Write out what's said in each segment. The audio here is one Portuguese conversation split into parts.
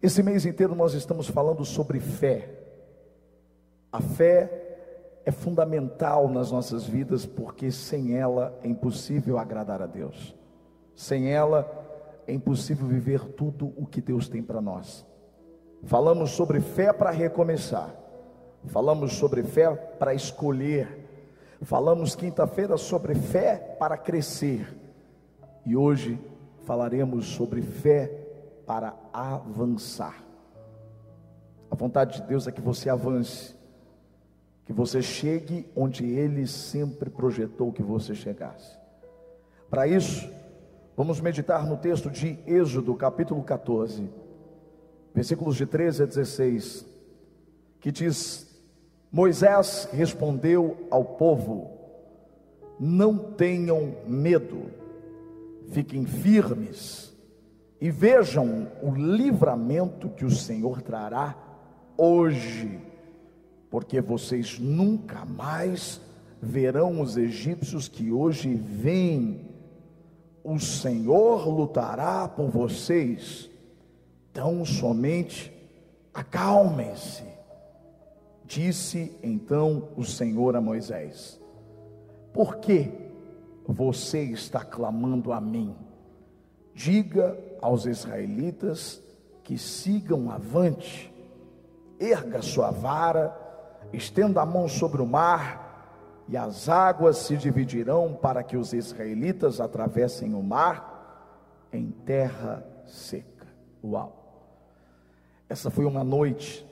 Esse mês inteiro nós estamos falando sobre fé. A fé é fundamental nas nossas vidas porque sem ela é impossível agradar a Deus. Sem ela é impossível viver tudo o que Deus tem para nós. Falamos sobre fé para recomeçar. Falamos sobre fé para escolher. Falamos quinta-feira sobre fé para crescer. E hoje falaremos sobre fé para avançar. A vontade de Deus é que você avance, que você chegue onde Ele sempre projetou que você chegasse. Para isso, vamos meditar no texto de Êxodo, capítulo 14, versículos de 13 a 16, que diz: Moisés respondeu ao povo: Não tenham medo, fiquem firmes e vejam o livramento que o Senhor trará hoje, porque vocês nunca mais verão os egípcios que hoje vêm. O Senhor lutará por vocês. Tão somente acalmem-se. Disse então o Senhor a Moisés: Por que você está clamando a mim? Diga aos israelitas que sigam avante, erga sua vara, estenda a mão sobre o mar, e as águas se dividirão para que os israelitas atravessem o mar em terra seca. Uau! Essa foi uma noite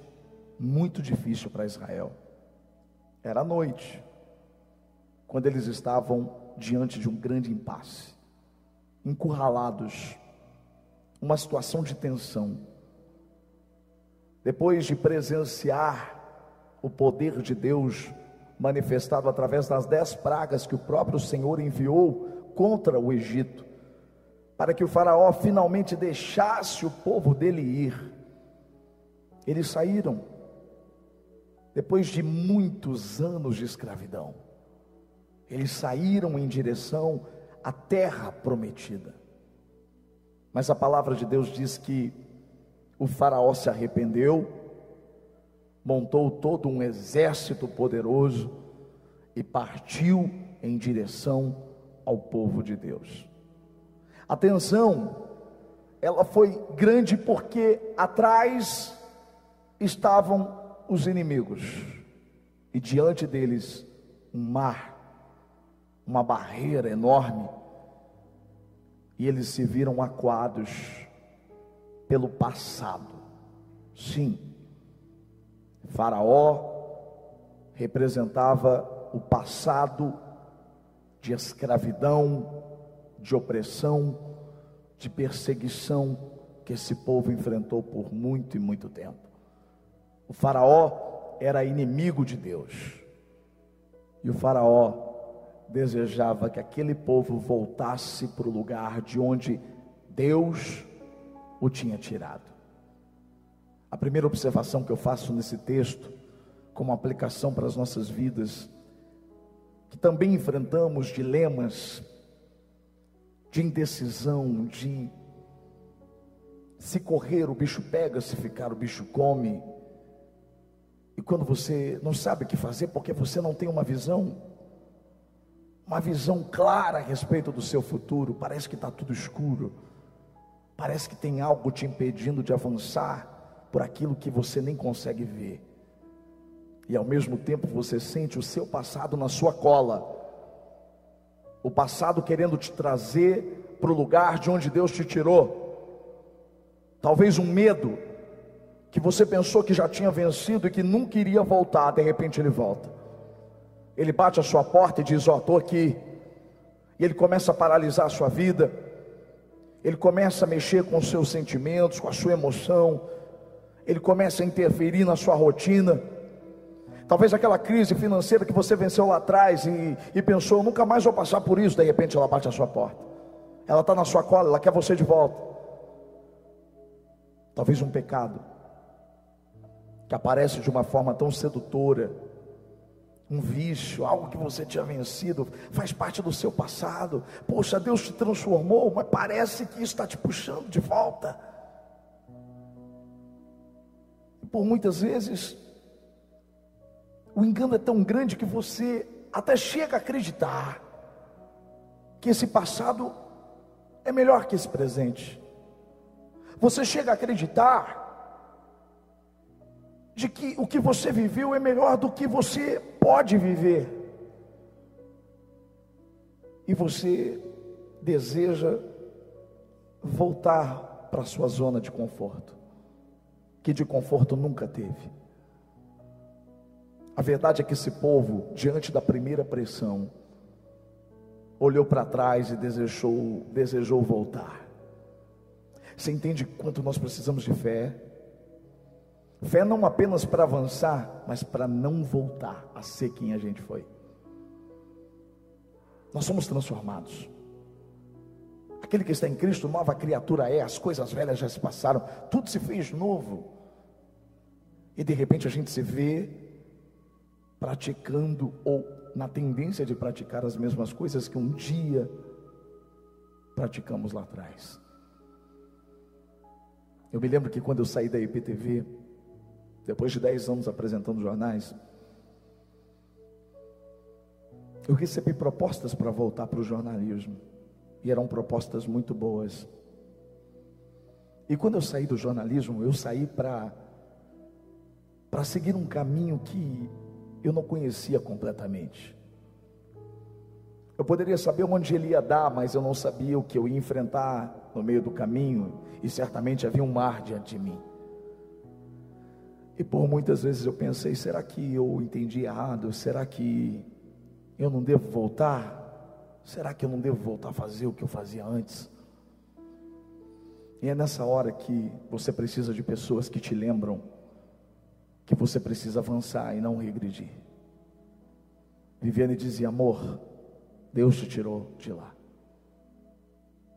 muito difícil para Israel. Era noite, quando eles estavam diante de um grande impasse encurralados, uma situação de tensão. Depois de presenciar o poder de Deus manifestado através das dez pragas que o próprio Senhor enviou contra o Egito, para que o Faraó finalmente deixasse o povo dele ir. Eles saíram, depois de muitos anos de escravidão, eles saíram em direção a terra prometida. Mas a palavra de Deus diz que o Faraó se arrependeu, montou todo um exército poderoso e partiu em direção ao povo de Deus. Atenção, ela foi grande porque atrás estavam os inimigos e diante deles um mar uma barreira enorme, e eles se viram acuados pelo passado. Sim, Faraó representava o passado de escravidão, de opressão, de perseguição que esse povo enfrentou por muito e muito tempo. O Faraó era inimigo de Deus. E o Faraó desejava que aquele povo voltasse para o lugar de onde Deus o tinha tirado. A primeira observação que eu faço nesse texto, como aplicação para as nossas vidas, que também enfrentamos dilemas de indecisão, de se correr o bicho pega, se ficar o bicho come. E quando você não sabe o que fazer porque você não tem uma visão, uma visão clara a respeito do seu futuro, parece que está tudo escuro, parece que tem algo te impedindo de avançar por aquilo que você nem consegue ver, e ao mesmo tempo você sente o seu passado na sua cola, o passado querendo te trazer para o lugar de onde Deus te tirou, talvez um medo que você pensou que já tinha vencido e que nunca iria voltar, de repente ele volta. Ele bate a sua porta e diz: Ó, oh, estou aqui. E ele começa a paralisar a sua vida. Ele começa a mexer com os seus sentimentos, com a sua emoção. Ele começa a interferir na sua rotina. Talvez aquela crise financeira que você venceu lá atrás e, e pensou, nunca mais vou passar por isso. De repente ela bate a sua porta. Ela está na sua cola, ela quer você de volta. Talvez um pecado que aparece de uma forma tão sedutora um vício, algo que você tinha vencido, faz parte do seu passado. Poxa, Deus te transformou, mas parece que isso está te puxando de volta. por muitas vezes, o engano é tão grande que você até chega a acreditar que esse passado é melhor que esse presente. Você chega a acreditar de que o que você viveu é melhor do que você pode viver. E você deseja voltar para a sua zona de conforto, que de conforto nunca teve. A verdade é que esse povo, diante da primeira pressão, olhou para trás e desejou, desejou voltar. Você entende quanto nós precisamos de fé? Fé não apenas para avançar, mas para não voltar a ser quem a gente foi. Nós somos transformados. Aquele que está em Cristo, nova criatura é, as coisas velhas já se passaram, tudo se fez novo. E de repente a gente se vê praticando ou na tendência de praticar as mesmas coisas que um dia praticamos lá atrás. Eu me lembro que quando eu saí da IPTV, depois de 10 anos apresentando jornais, eu recebi propostas para voltar para o jornalismo, e eram propostas muito boas. E quando eu saí do jornalismo, eu saí para para seguir um caminho que eu não conhecia completamente. Eu poderia saber onde ele ia dar, mas eu não sabia o que eu ia enfrentar no meio do caminho, e certamente havia um mar diante de mim. E por muitas vezes eu pensei: será que eu entendi errado? Será que eu não devo voltar? Será que eu não devo voltar a fazer o que eu fazia antes? E é nessa hora que você precisa de pessoas que te lembram que você precisa avançar e não regredir. Viviane dizia: amor, Deus te tirou de lá.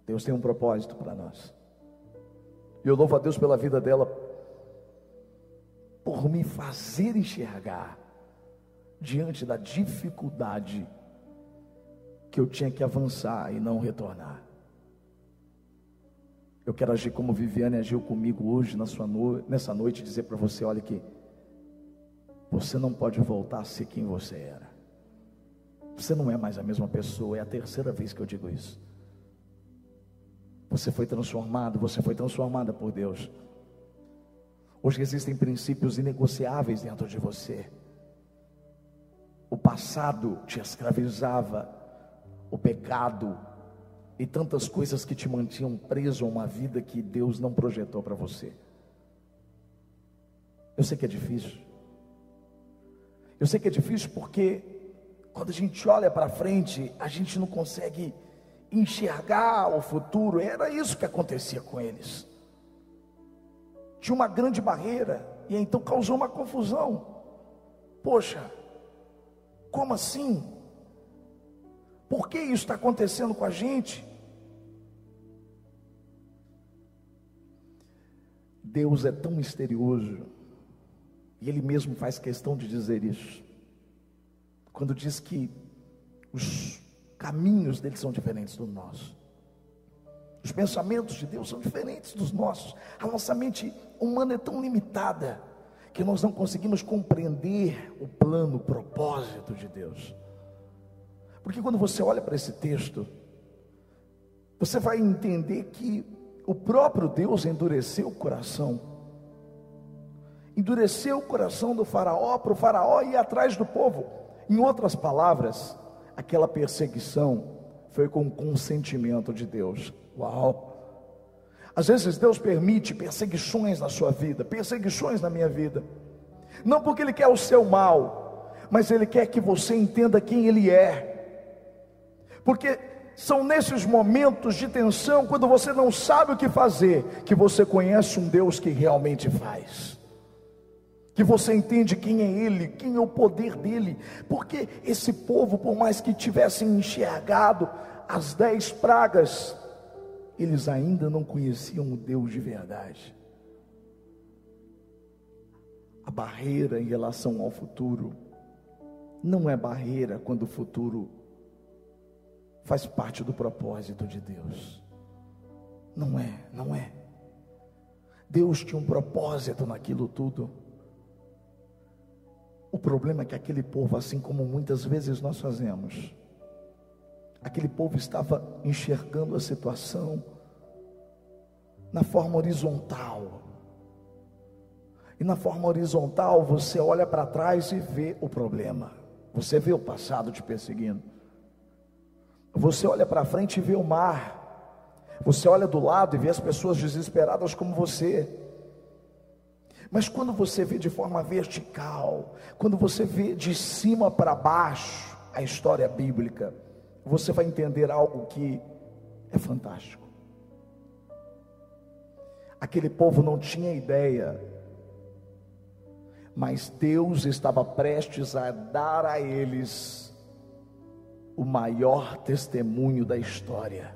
Deus tem um propósito para nós. E eu louvo a Deus pela vida dela, por me fazer enxergar diante da dificuldade que eu tinha que avançar e não retornar. Eu quero agir como Viviane agiu comigo hoje no... nessa noite, dizer para você, olha que você não pode voltar a ser quem você era. Você não é mais a mesma pessoa, é a terceira vez que eu digo isso. Você foi transformado, você foi transformada por Deus. Hoje existem princípios inegociáveis dentro de você. O passado te escravizava, o pecado e tantas coisas que te mantinham preso a uma vida que Deus não projetou para você. Eu sei que é difícil. Eu sei que é difícil porque quando a gente olha para frente, a gente não consegue enxergar o futuro. Era isso que acontecia com eles. Tinha uma grande barreira e então causou uma confusão. Poxa, como assim? Por que isso está acontecendo com a gente? Deus é tão misterioso, e Ele mesmo faz questão de dizer isso, quando diz que os caminhos dele são diferentes do nosso. Os pensamentos de Deus são diferentes dos nossos. A nossa mente humana é tão limitada que nós não conseguimos compreender o plano, o propósito de Deus. Porque quando você olha para esse texto, você vai entender que o próprio Deus endureceu o coração. Endureceu o coração do faraó para o faraó ir atrás do povo. Em outras palavras, aquela perseguição foi com consentimento de Deus. Uau! Às vezes Deus permite perseguições na sua vida, perseguições na minha vida, não porque Ele quer o seu mal, mas Ele quer que você entenda quem Ele é, porque são nesses momentos de tensão, quando você não sabe o que fazer, que você conhece um Deus que realmente faz. Que você entende quem é Ele, quem é o poder dele, porque esse povo, por mais que tivessem enxergado as dez pragas, eles ainda não conheciam o Deus de verdade. A barreira em relação ao futuro não é barreira quando o futuro faz parte do propósito de Deus. Não é, não é. Deus tinha um propósito naquilo tudo. O problema é que aquele povo, assim como muitas vezes nós fazemos, aquele povo estava enxergando a situação na forma horizontal. E na forma horizontal, você olha para trás e vê o problema. Você vê o passado te perseguindo. Você olha para frente e vê o mar. Você olha do lado e vê as pessoas desesperadas como você. Mas quando você vê de forma vertical, quando você vê de cima para baixo a história bíblica, você vai entender algo que é fantástico. Aquele povo não tinha ideia, mas Deus estava prestes a dar a eles o maior testemunho da história.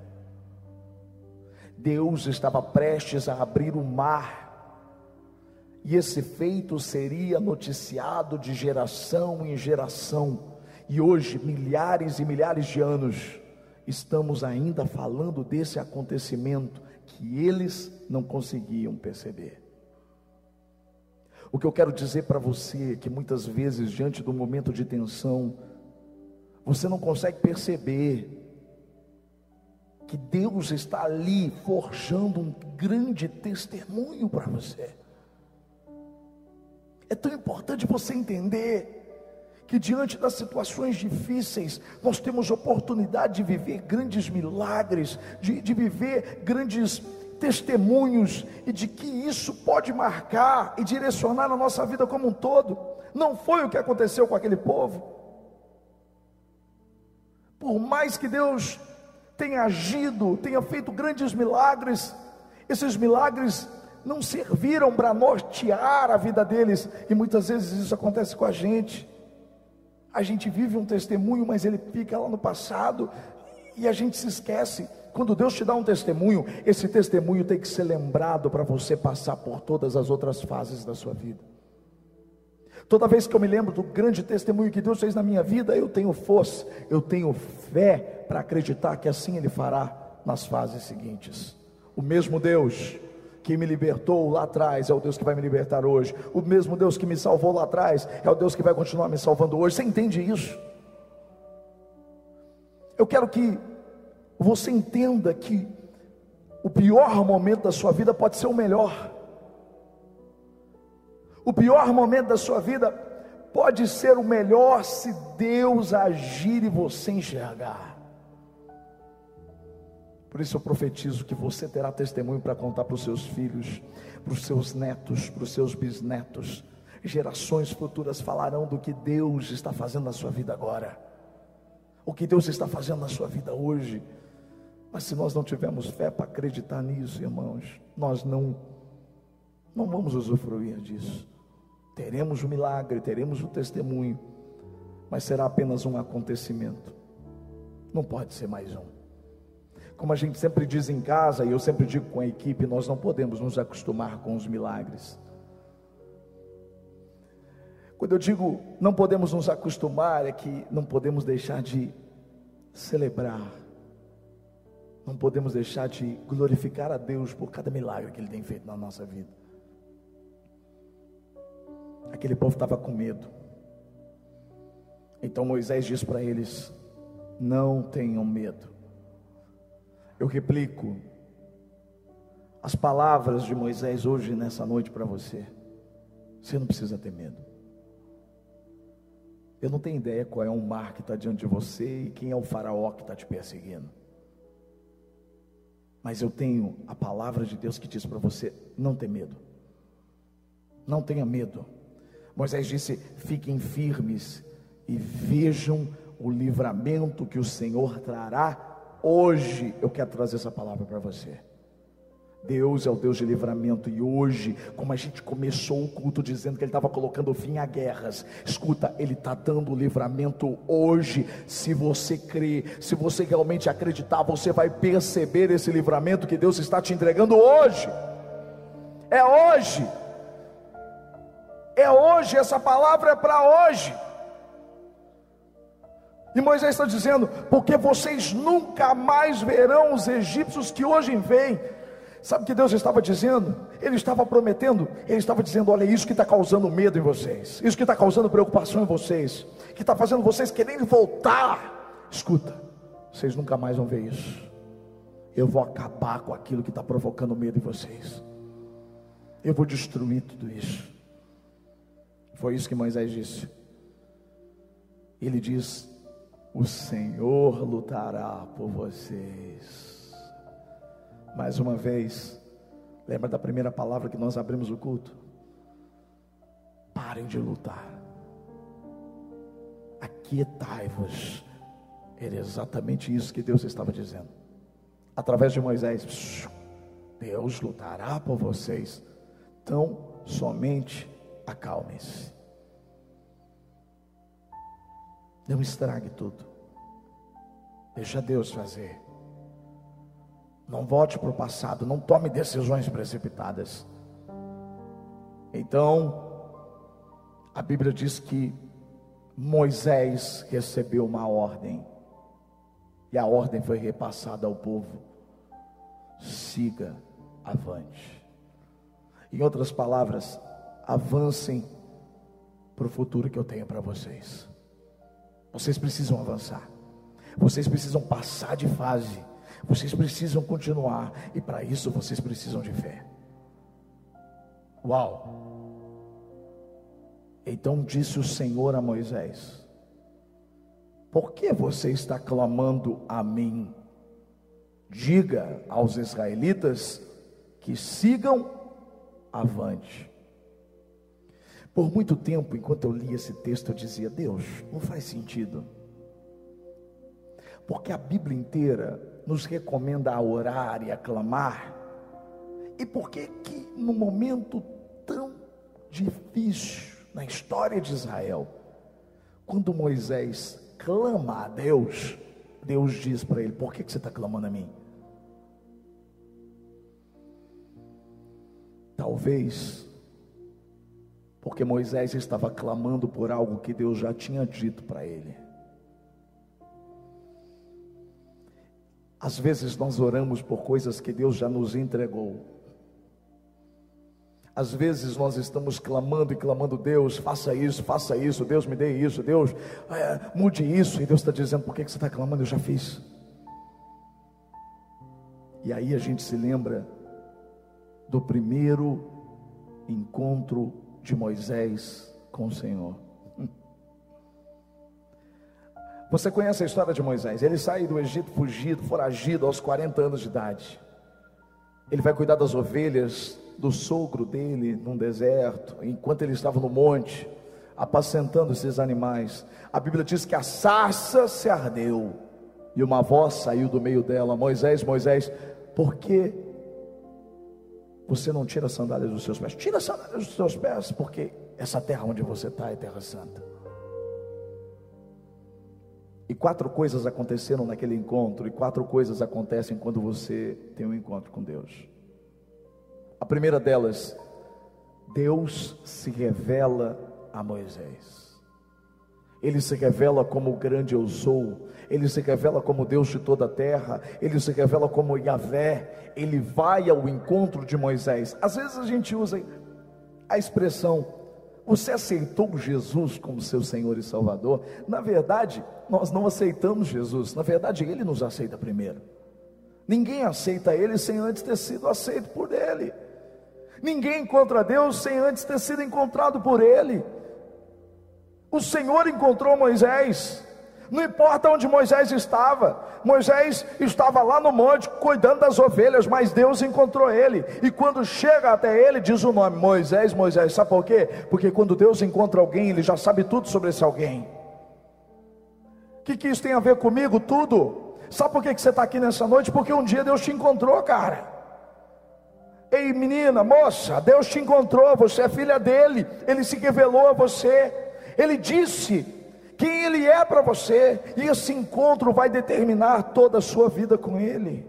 Deus estava prestes a abrir o mar e esse feito seria noticiado de geração em geração. E hoje, milhares e milhares de anos, estamos ainda falando desse acontecimento que eles não conseguiam perceber. O que eu quero dizer para você é que muitas vezes, diante do momento de tensão, você não consegue perceber que Deus está ali forjando um grande testemunho para você. É tão importante você entender que diante das situações difíceis, nós temos oportunidade de viver grandes milagres, de, de viver grandes testemunhos, e de que isso pode marcar e direcionar a nossa vida como um todo. Não foi o que aconteceu com aquele povo. Por mais que Deus tenha agido, tenha feito grandes milagres, esses milagres não serviram para nortear a vida deles, e muitas vezes isso acontece com a gente. A gente vive um testemunho, mas ele fica lá no passado e a gente se esquece. Quando Deus te dá um testemunho, esse testemunho tem que ser lembrado para você passar por todas as outras fases da sua vida. Toda vez que eu me lembro do grande testemunho que Deus fez na minha vida, eu tenho força, eu tenho fé para acreditar que assim Ele fará nas fases seguintes. O mesmo Deus que me libertou lá atrás é o Deus que vai me libertar hoje. O mesmo Deus que me salvou lá atrás é o Deus que vai continuar me salvando hoje. Você entende isso? Eu quero que você entenda que o pior momento da sua vida pode ser o melhor. O pior momento da sua vida pode ser o melhor se Deus agir e você enxergar. Por isso eu profetizo que você terá testemunho para contar para os seus filhos, para os seus netos, para os seus bisnetos. Gerações futuras falarão do que Deus está fazendo na sua vida agora, o que Deus está fazendo na sua vida hoje. Mas se nós não tivermos fé para acreditar nisso, irmãos, nós não não vamos usufruir disso. Teremos o milagre, teremos o testemunho, mas será apenas um acontecimento. Não pode ser mais um. Como a gente sempre diz em casa, e eu sempre digo com a equipe, nós não podemos nos acostumar com os milagres. Quando eu digo não podemos nos acostumar, é que não podemos deixar de celebrar, não podemos deixar de glorificar a Deus por cada milagre que Ele tem feito na nossa vida. Aquele povo estava com medo, então Moisés diz para eles: não tenham medo. Eu replico as palavras de Moisés hoje nessa noite para você. Você não precisa ter medo. Eu não tenho ideia qual é o mar que está diante de você e quem é o faraó que está te perseguindo. Mas eu tenho a palavra de Deus que diz para você: não tenha medo. Não tenha medo. Moisés disse: fiquem firmes e vejam o livramento que o Senhor trará Hoje eu quero trazer essa palavra para você. Deus é o Deus de livramento, e hoje, como a gente começou o culto dizendo que Ele estava colocando fim a guerras, escuta, Ele está dando livramento hoje. Se você crê, se você realmente acreditar, você vai perceber esse livramento que Deus está te entregando hoje. É hoje, é hoje, essa palavra é para hoje. E Moisés está dizendo: porque vocês nunca mais verão os egípcios que hoje vêm. Sabe o que Deus estava dizendo? ele estava prometendo, ele estava dizendo: olha, isso que está causando medo em vocês, isso que está causando preocupação em vocês, que está fazendo vocês querendo voltar. Escuta, vocês nunca mais vão ver isso. Eu vou acabar com aquilo que está provocando medo em vocês. Eu vou destruir tudo isso. Foi isso que Moisés disse. Ele diz: O Senhor lutará por vocês. Mais uma vez, lembra da primeira palavra que nós abrimos o culto? Parem de lutar. Aquietai-vos. Era exatamente isso que Deus estava dizendo. Através de Moisés, Deus lutará por vocês. Então, somente acalmem-se. Não estrague tudo. Deixa Deus fazer. Não volte para o passado, não tome decisões precipitadas. Então, a Bíblia diz que Moisés recebeu uma ordem, e a ordem foi repassada ao povo: siga avante. Em outras palavras, avancem para o futuro que eu tenho para vocês. Vocês precisam avançar. Vocês precisam passar de fase. Vocês precisam continuar. E para isso vocês precisam de fé. Uau! Então disse o Senhor a Moisés: Por que você está clamando a mim? Diga aos israelitas que sigam avante. Por muito tempo, enquanto eu lia esse texto, eu dizia: Deus, não faz sentido. Porque a Bíblia inteira nos recomenda a orar e a clamar. E por que que num momento tão difícil na história de Israel, quando Moisés clama a Deus, Deus diz para ele: Por que, que você está clamando a mim? Talvez porque Moisés estava clamando por algo que Deus já tinha dito para ele. Às vezes nós oramos por coisas que Deus já nos entregou. Às vezes nós estamos clamando e clamando, Deus, faça isso, faça isso, Deus me dê isso, Deus, é, mude isso, e Deus está dizendo, por que, que você está clamando? Eu já fiz. E aí a gente se lembra do primeiro encontro de Moisés com o Senhor. Você conhece a história de Moisés? Ele sai do Egito fugido, foragido aos 40 anos de idade. Ele vai cuidar das ovelhas do sogro dele num deserto, enquanto ele estava no monte, apacentando esses animais. A Bíblia diz que a sarça se ardeu e uma voz saiu do meio dela: Moisés, Moisés, por que você não tira as sandálias dos seus pés. Tira as sandálias dos seus pés, porque essa terra onde você está é terra santa. E quatro coisas aconteceram naquele encontro, e quatro coisas acontecem quando você tem um encontro com Deus. A primeira delas, Deus se revela a Moisés. Ele se revela como o grande eu sou, ele se revela como Deus de toda a terra, ele se revela como Yahvé, ele vai ao encontro de Moisés. Às vezes a gente usa a expressão, você aceitou Jesus como seu Senhor e Salvador? Na verdade, nós não aceitamos Jesus, na verdade, ele nos aceita primeiro. Ninguém aceita ele sem antes ter sido aceito por ele. Ninguém encontra Deus sem antes ter sido encontrado por ele. O Senhor encontrou Moisés. Não importa onde Moisés estava, Moisés estava lá no monte cuidando das ovelhas, mas Deus encontrou ele. E quando chega até ele, diz o nome Moisés, Moisés. Sabe por quê? Porque quando Deus encontra alguém, ele já sabe tudo sobre esse alguém. O que, que isso tem a ver comigo? Tudo. Sabe por que, que você está aqui nessa noite? Porque um dia Deus te encontrou, cara. Ei, menina, moça, Deus te encontrou, você é filha dele, ele se revelou a você. Ele disse quem Ele é para você, e esse encontro vai determinar toda a sua vida com Ele.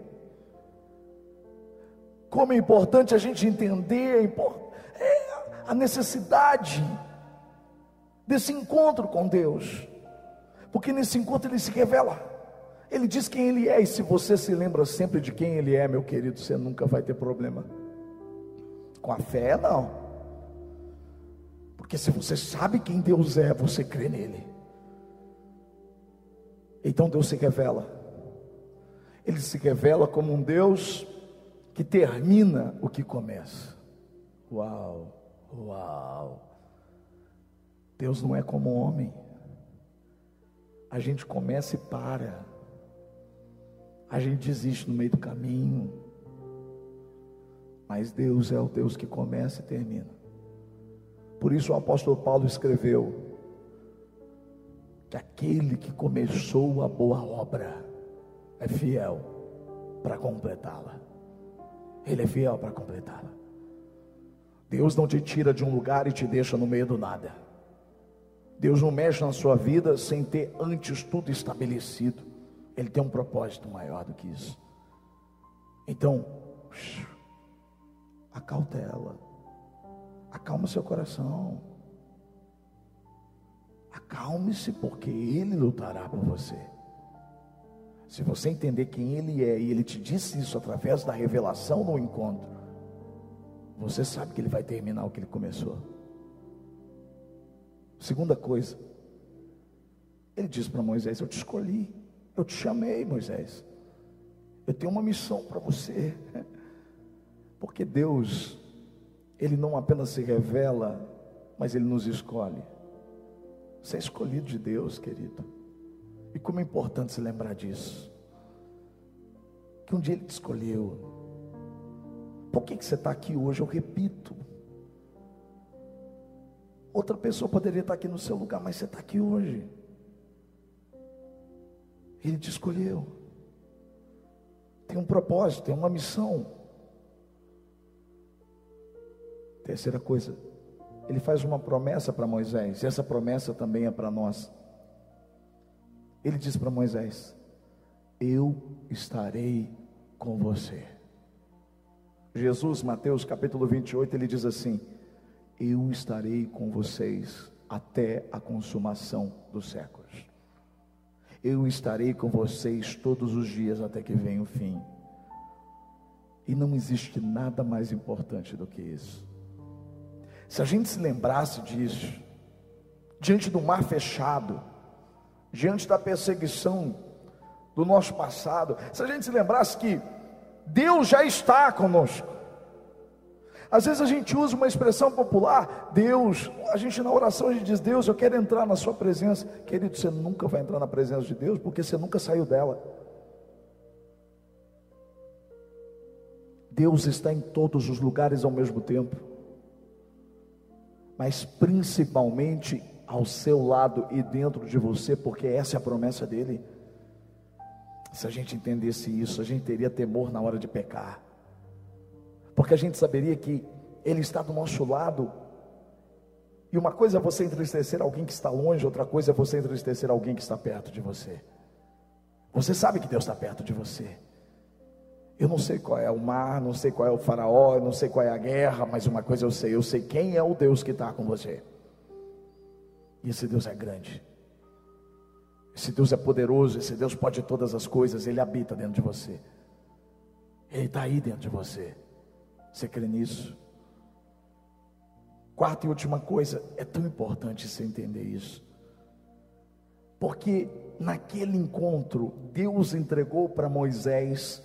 Como é importante a gente entender é a necessidade desse encontro com Deus, porque nesse encontro Ele se revela, Ele diz quem Ele é, e se você se lembra sempre de quem Ele é, meu querido, você nunca vai ter problema. Com a fé, não. Porque se você sabe quem Deus é, você crê nele. Então Deus se revela. Ele se revela como um Deus que termina o que começa. Uau, uau. Deus não é como homem. A gente começa e para. A gente desiste no meio do caminho. Mas Deus é o Deus que começa e termina. Por isso o apóstolo Paulo escreveu que aquele que começou a boa obra é fiel para completá-la. Ele é fiel para completá-la. Deus não te tira de um lugar e te deixa no meio do nada. Deus não mexe na sua vida sem ter antes tudo estabelecido. Ele tem um propósito maior do que isso. Então, acautela, acalma seu coração, acalme-se, porque Ele lutará por você. Se você entender quem Ele é e Ele te disse isso através da revelação no encontro, você sabe que Ele vai terminar o que Ele começou. Segunda coisa, Ele diz para Moisés: Eu te escolhi, eu te chamei, Moisés. Eu tenho uma missão para você. Porque Deus, Ele não apenas se revela, mas Ele nos escolhe. Você é escolhido de Deus, querido. E como é importante se lembrar disso. Que um dia Ele te escolheu. Por que, que você está aqui hoje? Eu repito. Outra pessoa poderia estar aqui no seu lugar, mas você está aqui hoje. Ele te escolheu. Tem um propósito, tem uma missão. Terceira coisa, ele faz uma promessa para Moisés, e essa promessa também é para nós. Ele diz para Moisés: Eu estarei com você. Jesus, Mateus capítulo 28, ele diz assim: Eu estarei com vocês até a consumação dos séculos. Eu estarei com vocês todos os dias até que venha o fim. E não existe nada mais importante do que isso. Se a gente se lembrasse disso, diante do mar fechado, diante da perseguição do nosso passado, se a gente se lembrasse que Deus já está conosco. Às vezes a gente usa uma expressão popular, Deus, a gente na oração a gente diz, Deus, eu quero entrar na sua presença. Querido, você nunca vai entrar na presença de Deus, porque você nunca saiu dela. Deus está em todos os lugares ao mesmo tempo, mas principalmente ao seu lado e dentro de você, porque essa é a promessa dele. Se a gente entendesse isso, a gente teria temor na hora de pecar, porque a gente saberia que Ele está do nosso lado. E uma coisa é você entristecer alguém que está longe, outra coisa é você entristecer alguém que está perto de você. Você sabe que Deus está perto de você. Eu não sei qual é o mar, não sei qual é o faraó, não sei qual é a guerra, mas uma coisa eu sei, eu sei quem é o Deus que está com você. E esse Deus é grande. Esse Deus é poderoso, esse Deus pode todas as coisas, Ele habita dentro de você. Ele está aí dentro de você. Você crê nisso? Quarta e última coisa, é tão importante você entender isso. Porque naquele encontro, Deus entregou para Moisés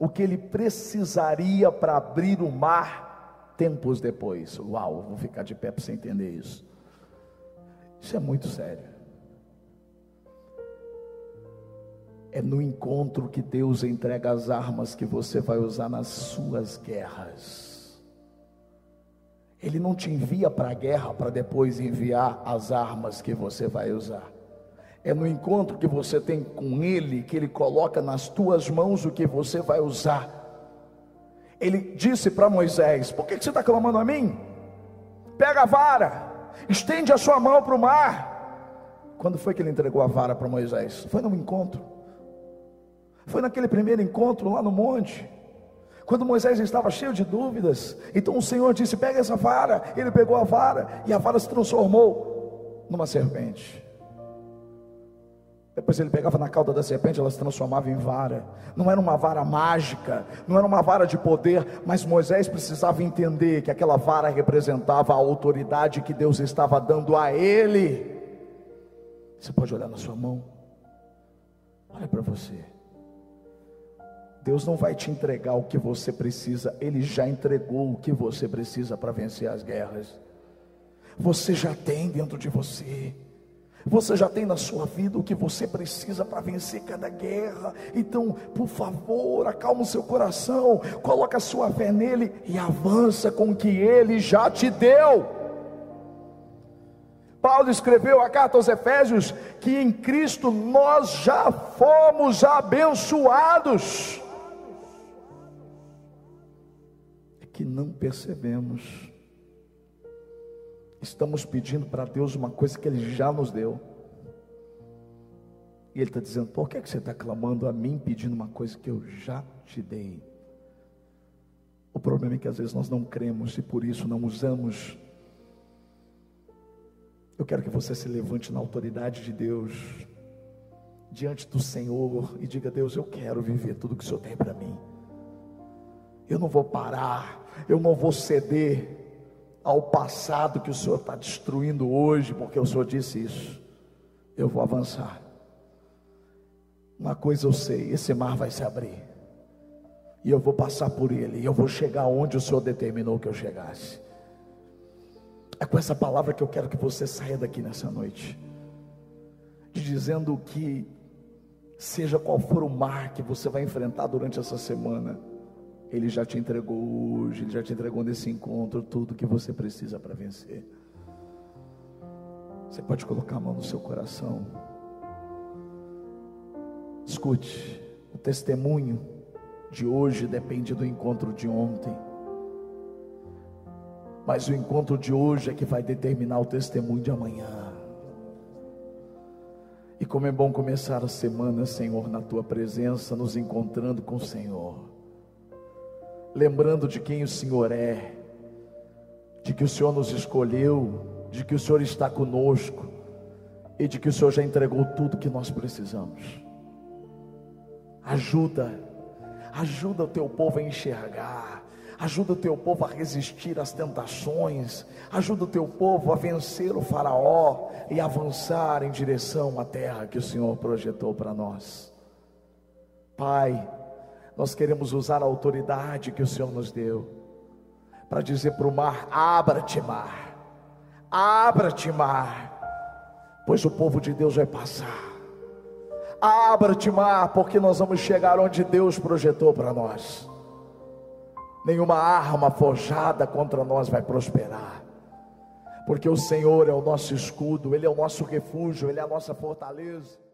o que ele precisaria para abrir o mar tempos depois. Uau, vou ficar de pé para você entender isso. Isso é muito sério. É no encontro que Deus entrega as armas que você vai usar nas suas guerras. Ele não te envia para a guerra para depois enviar as armas que você vai usar. É no encontro que você tem com Ele que Ele coloca nas tuas mãos o que você vai usar. Ele disse para Moisés: Por que, você está clamando a mim? Pega a vara estende a sua mão para o mar. Quando foi que ele entregou a vara para Moisés? Foi num encontro. Foi naquele primeiro encontro lá no monte. Quando Moisés estava cheio de dúvidas, então o Senhor disse: Pega essa vara. Ele pegou a vara e a vara se transformou numa serpente. Depois ele pegava na cauda da serpente, ela se transformava em vara. Não era uma vara mágica, não era uma vara de poder, mas Moisés precisava entender que aquela vara representava a autoridade que Deus estava dando a ele. Você pode olhar na sua mão, olha para você. Deus não vai te entregar o que você precisa, Ele já entregou o que você precisa para vencer as guerras. Você já tem dentro de você. Você já tem na sua vida o que você precisa para vencer cada guerra. Então, por favor, acalma o seu coração, coloca a sua fé nele e avança com o que ele já te deu. Paulo escreveu a carta aos Efésios que em Cristo nós já fomos abençoados. É que não percebemos estamos pedindo para Deus uma coisa que Ele já nos deu. E Ele está dizendo: por que, é que você está clamando a mim pedindo uma coisa que eu já te dei? O problema é que às vezes nós não cremos e por isso não usamos. Eu quero que você se levante na autoridade de Deus, diante do Senhor, e diga: Deus, eu quero viver tudo que o Senhor tem para mim. Eu não vou parar, eu não vou ceder ao passado que o Senhor está destruindo hoje, porque o Senhor disse isso. Eu vou avançar. Uma coisa eu sei: esse mar vai se abrir, e eu vou passar por ele, e eu vou chegar onde o Senhor determinou que eu chegasse. É com essa palavra que eu quero que você saia daqui nessa noite, dizendo que, seja qual for o mar que você vai enfrentar durante essa semana, ele já te entregou hoje, Ele já te entregou nesse encontro tudo que você precisa para vencer. Você pode colocar a mão no seu coração. Escute, o testemunho de hoje depende do encontro de ontem. Mas o encontro de hoje é que vai determinar o testemunho de amanhã. E como é bom começar a semana, Senhor, na tua presença, nos encontrando com o Senhor lembrando de quem o Senhor é, de que o Senhor nos escolheu, de que o Senhor está conosco e de que o Senhor já entregou tudo que nós precisamos. Ajuda, ajuda o teu povo a enxergar, ajuda o teu povo a resistir às tentações, ajuda o teu povo a vencer o Faraó e avançar em direção à terra que o Senhor projetou para nós. Pai, nós queremos usar a autoridade que o Senhor nos deu para dizer para o mar: abra-te, mar, abra-te, mar, pois o povo de Deus vai passar. Abra-te, mar, porque nós vamos chegar onde Deus projetou para nós. Nenhuma arma forjada contra nós vai prosperar, porque o Senhor é o nosso escudo, Ele é o nosso refúgio, Ele é a nossa fortaleza.